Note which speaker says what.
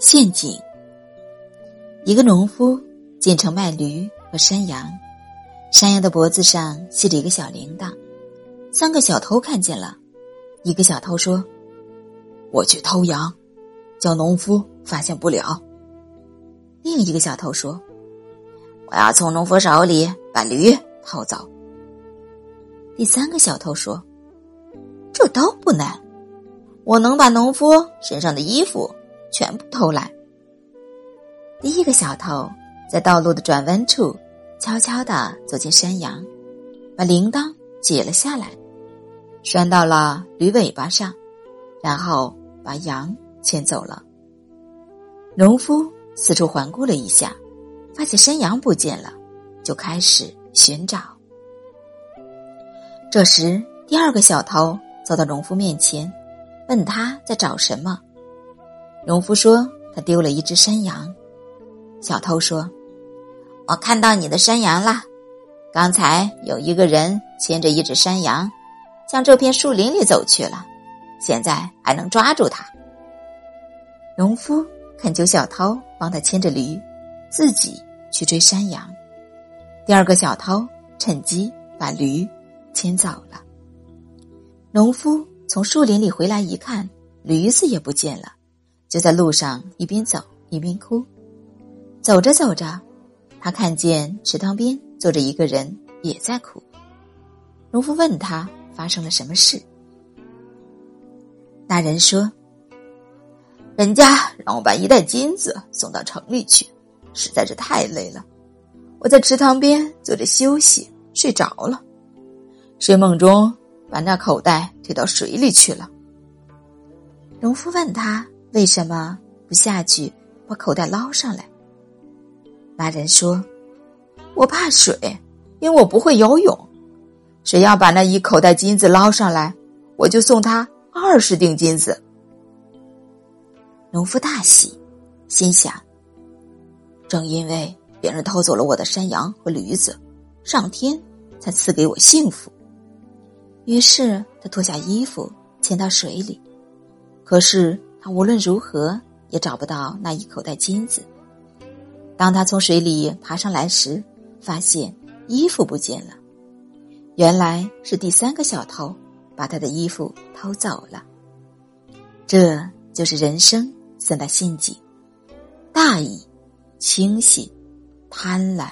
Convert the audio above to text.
Speaker 1: 陷阱。一个农夫进城卖驴和山羊，山羊的脖子上系着一个小铃铛。三个小偷看见了，一个小偷说：“
Speaker 2: 我去偷羊，叫农夫发现不了。”
Speaker 1: 另一个小偷说：“
Speaker 3: 我要从农夫手里把驴偷走。”
Speaker 1: 第三个小偷说：“这都不难，我能把农夫身上的衣服。”全部偷来。第一个小偷在道路的转弯处，悄悄地走进山羊，把铃铛解了下来，拴到了驴尾巴上，然后把羊牵走了。农夫四处环顾了一下，发现山羊不见了，就开始寻找。这时，第二个小偷走到农夫面前，问他在找什么。农夫说：“他丢了一只山羊。”小偷说：“
Speaker 3: 我看到你的山羊了。刚才有一个人牵着一只山羊，向这片树林里走去了。现在还能抓住他。”
Speaker 1: 农夫恳求小偷帮他牵着驴，自己去追山羊。第二个小偷趁机把驴牵走了。农夫从树林里回来一看，驴子也不见了。就在路上一边走一边哭，走着走着，他看见池塘边坐着一个人也在哭。农夫问他发生了什么事，那人说：“
Speaker 2: 人家让我把一袋金子送到城里去，实在是太累了。我在池塘边坐着休息，睡着了，睡梦中把那口袋推到水里去了。”
Speaker 1: 农夫问他。为什么不下去把口袋捞上来？那人说：“
Speaker 2: 我怕水，因为我不会游泳。谁要把那一口袋金子捞上来，我就送他二十锭金子。”
Speaker 1: 农夫大喜，心想：“正因为别人偷走了我的山羊和驴子，上天才赐给我幸福。”于是他脱下衣服潜到水里，可是。他无论如何也找不到那一口袋金子。当他从水里爬上来时，发现衣服不见了。原来是第三个小偷把他的衣服偷走了。这就是人生三大陷阱：大意、轻信、贪婪。